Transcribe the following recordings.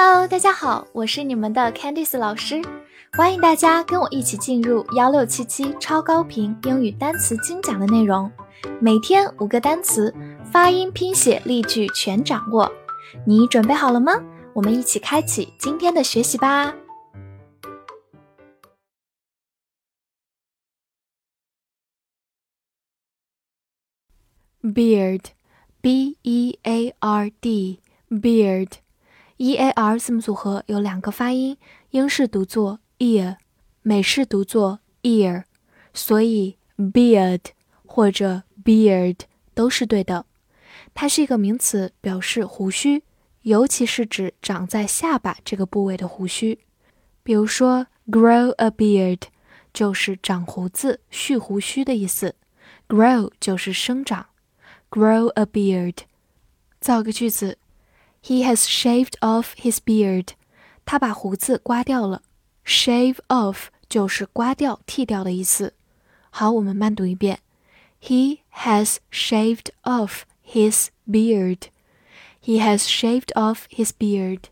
Hello，大家好，我是你们的 Candice 老师，欢迎大家跟我一起进入幺六七七超高频英语单词精讲的内容，每天五个单词，发音、拼写、例句全掌握，你准备好了吗？我们一起开启今天的学习吧。Beard，B-E-A-R-D，beard。E a r 字母组合有两个发音，英式读作 ear，美式读作 ear，所以 beard 或者 beard 都是对的。它是一个名词，表示胡须，尤其是指长在下巴这个部位的胡须。比如说 grow a beard 就是长胡子、蓄胡须的意思，grow 就是生长，grow a beard。造个句子。He has shaved off his beard. 他把胡子刮掉了。Shave off 就是刮掉、剃掉的意思。好，我们慢读一遍。He has shaved off his beard. He has shaved off his beard.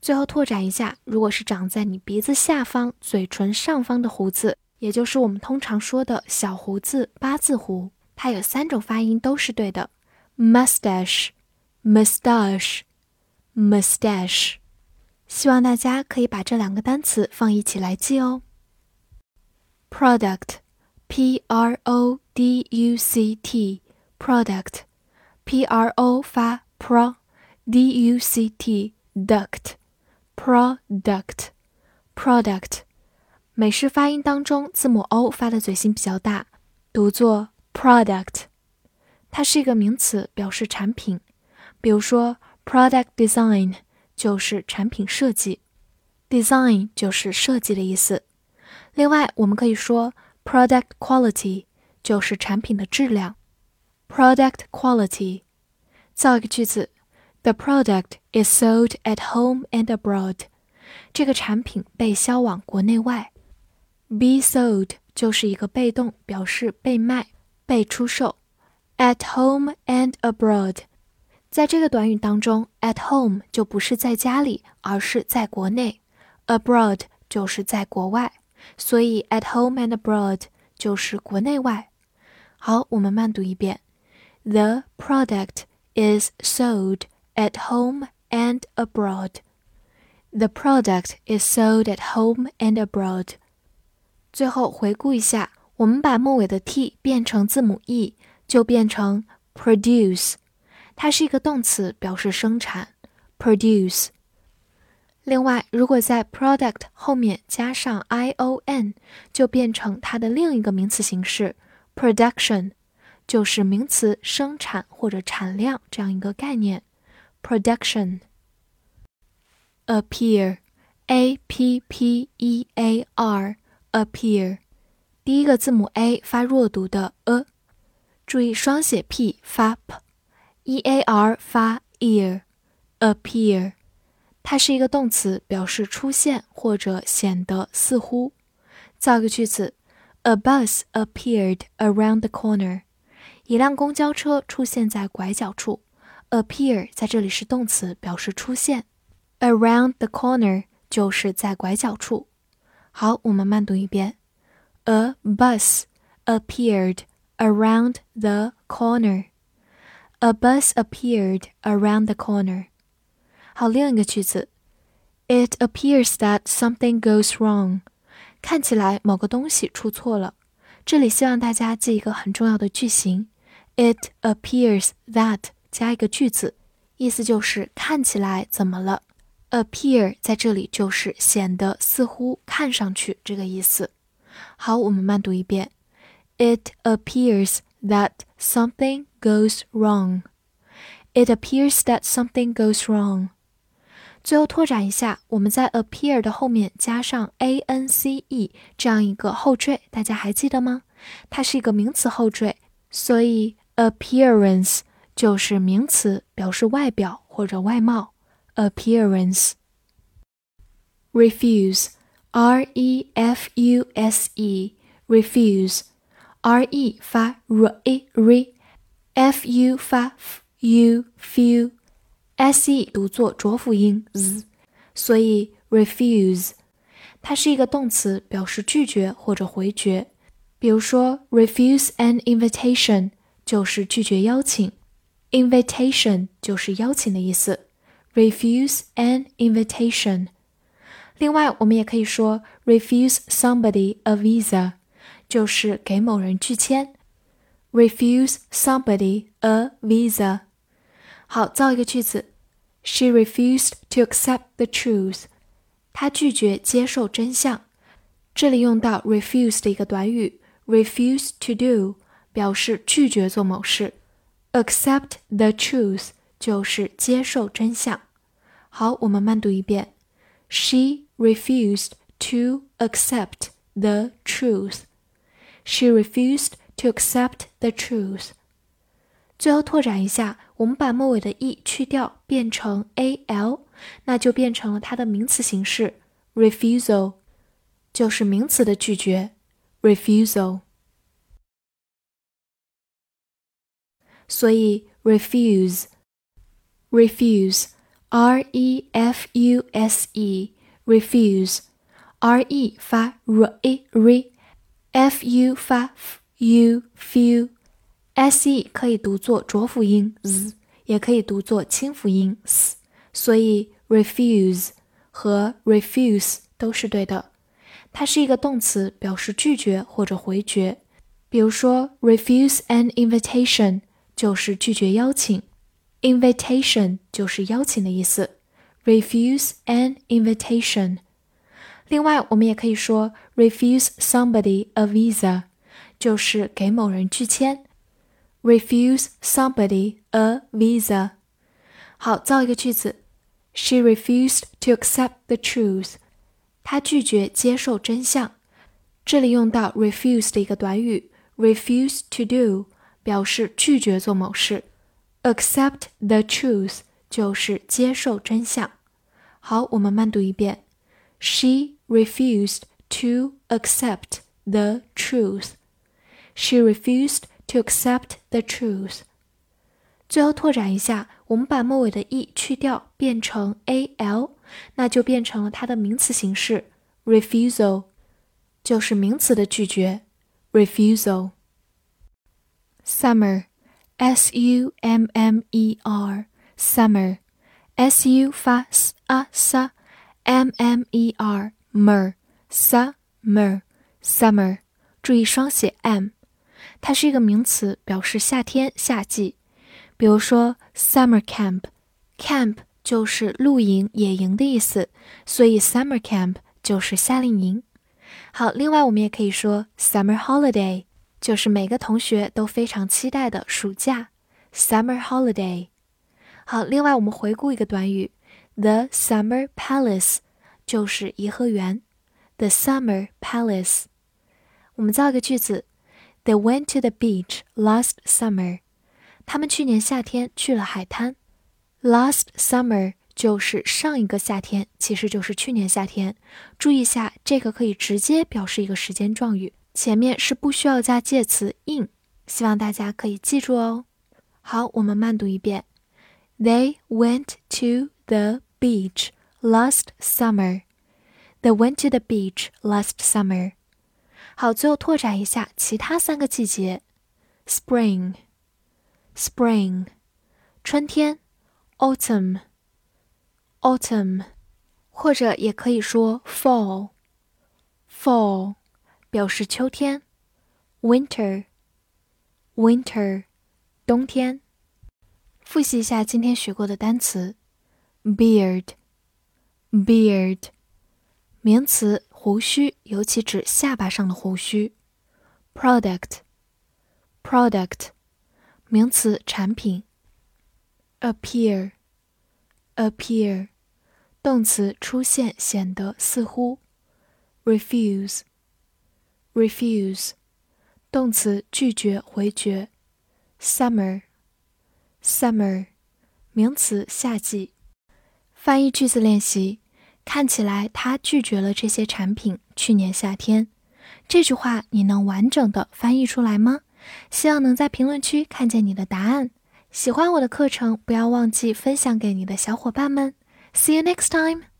最后拓展一下，如果是长在你鼻子下方、嘴唇上方的胡子，也就是我们通常说的小胡子、八字胡，它有三种发音都是对的：mustache。Mustache mustache，希望大家可以把这两个单词放一起来记哦。product p r o d u c t product p r o 发 pro d u c t duct product product 美式发音当中字母 o 发的嘴型比较大，读作 product。它是一个名词，表示产品。比如说，product design 就是产品设计，design 就是设计的意思。另外，我们可以说 product quality 就是产品的质量。product quality，造一个句子：The product is sold at home and abroad。这个产品被销往国内外。be sold 就是一个被动，表示被卖、被出售。at home and abroad。 在这个短语当中，at home 就不是在家里，而是在国内；abroad 就是在国外，所以 at home and abroad 就是国内外。好，我们慢读一遍：The product is sold at home and abroad. The product is sold at home and abroad. 最后回顾一下，我们把末尾的 t 变成字母 e，就变成 produce。 它是一个动词，表示生产，produce。另外，如果在 product 后面加上 i o n，就变成它的另一个名词形式，production，就是名词生产或者产量这样一个概念，production。appear，a p p e a r，appear，第一个字母 a 发弱读的 a，注意双写 p 发 p。E a r 发 ear，appear，它是一个动词，表示出现或者显得似乎。造个句子：A bus appeared around the corner。一辆公交车出现在拐角处。appear 在这里是动词，表示出现。Around the corner 就是在拐角处。好，我们慢读一遍：A bus appeared around the corner。A bus appeared around the corner. 好，另一个句子，It appears that something goes wrong. 看起来某个东西出错了。这里希望大家记一个很重要的句型，It appears that 加一个句子，意思就是看起来怎么了。Appear 在这里就是显得、似乎、看上去这个意思。好，我们慢读一遍，It appears that something goes wrong. It appears that something goes wrong. 最后拓展一下，我们在 appear 的后面加上 a n c e 这样一个后缀，大家还记得吗？它是一个名词后缀，所以 appearance 就是名词，表示外表或者外貌。appearance。refuse r e f u s e refuse r e 发 r e r e f u 发 f u f ，se 读作浊辅音 z，所以 refuse 它是一个动词，表示拒绝或者回绝。比如说，refuse an invitation 就是拒绝邀请，invitation 就是邀请的意思。refuse an invitation。另外，我们也可以说 refuse somebody a visa，就是给某人拒签。 refuse somebody a visa。好，造一个句子：She refused to accept the truth。她拒绝接受真相。这里用到 refuse 的一个短语，refuse to do，表示拒绝做某事。accept the truth 就是接受真相。好，我们慢读一遍：She refused to accept the truth. She refused to accept the truth. 最后拓展一下，我们把末尾的 e 去掉，变成 a l，那就变成了它的名词形式 refusal，就是名词的拒绝 refusal。所以 refuse，refuse，r e f u s e。refuse，r e 发 r e r，f u 发 f U f，s e 可以读作浊辅音 z，也可以读作清辅音 s，所以 refuse 和 refuse 都是对的。它是一个动词，表示拒绝或者回绝。比如说，refuse an invitation 就是拒绝邀请，invitation 就是邀请的意思。refuse an invitation。另外，我们也可以说 refuse somebody a visa，就是给某人拒签。refuse somebody a visa。好，造一个句子：She refused to accept the truth。她拒绝接受真相。这里用到 refuse 的一个短语，refuse to do，表示拒绝做某事。accept the truth 就是接受真相。好，我们慢读一遍。She refused to accept the truth. She refused to accept the truth. 最后拓展一下，我们把末尾的 e 去掉，变成 a l，那就变成了它的名词形式 refusal，就是名词的拒绝 refusal。Summer，s u m m e r，summer。s u 发 s a s m m e r mer summer summer，注意双写 m， 它是一个名词，表示夏天、夏季。比如说 summer camp，camp 就是露营、野营的意思，所以 summer camp 就是夏令营。好，另外我们也可以说 summer holiday，就是每个同学都非常期待的暑假 summer holiday。好，另外我们回顾一个短语，the summer palace 就是颐和园，the summer palace。我们造一个句子，They went to the beach last summer。他们去年夏天去了海滩。Last summer 就是上一个夏天，其实就是去年夏天。注意一下，这个可以直接表示一个时间状语，前面是不需要加介词 in。希望大家可以记住哦。好，我们慢读一遍。They went to the beach last summer. They went to the beach last summer. 好，最后拓展一下其他三个季节：spring, spring，春天；autumn, autumn，或者也可以说 fall, fall，表示秋天；winter, winter，冬天。复习一下今天学过的单词：beard，beard，名词，胡须，尤其指下巴上的胡须；product，product，名词，产品；appear，appear，动词，出现，显得，似乎；refuse，refuse，动词，拒绝，回绝；summer。Summer，名词，夏季。翻译句子练习：看起来他拒绝了这些产品。去年夏天，这句话你能完整的翻译出来吗？希望能在评论区看见你的答案。喜欢我的课程，不要忘记分享给你的小伙伴们。See you next time.